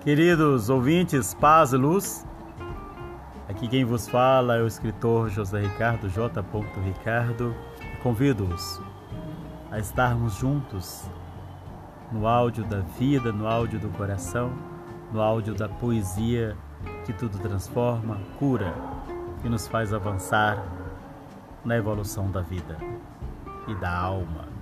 Queridos ouvintes, paz e luz. Aqui quem vos fala é o escritor José Ricardo J. Ricardo. Convido-os a estarmos juntos no áudio da vida, no áudio do coração, no áudio da poesia que tudo transforma, cura e nos faz avançar na evolução da vida e da alma.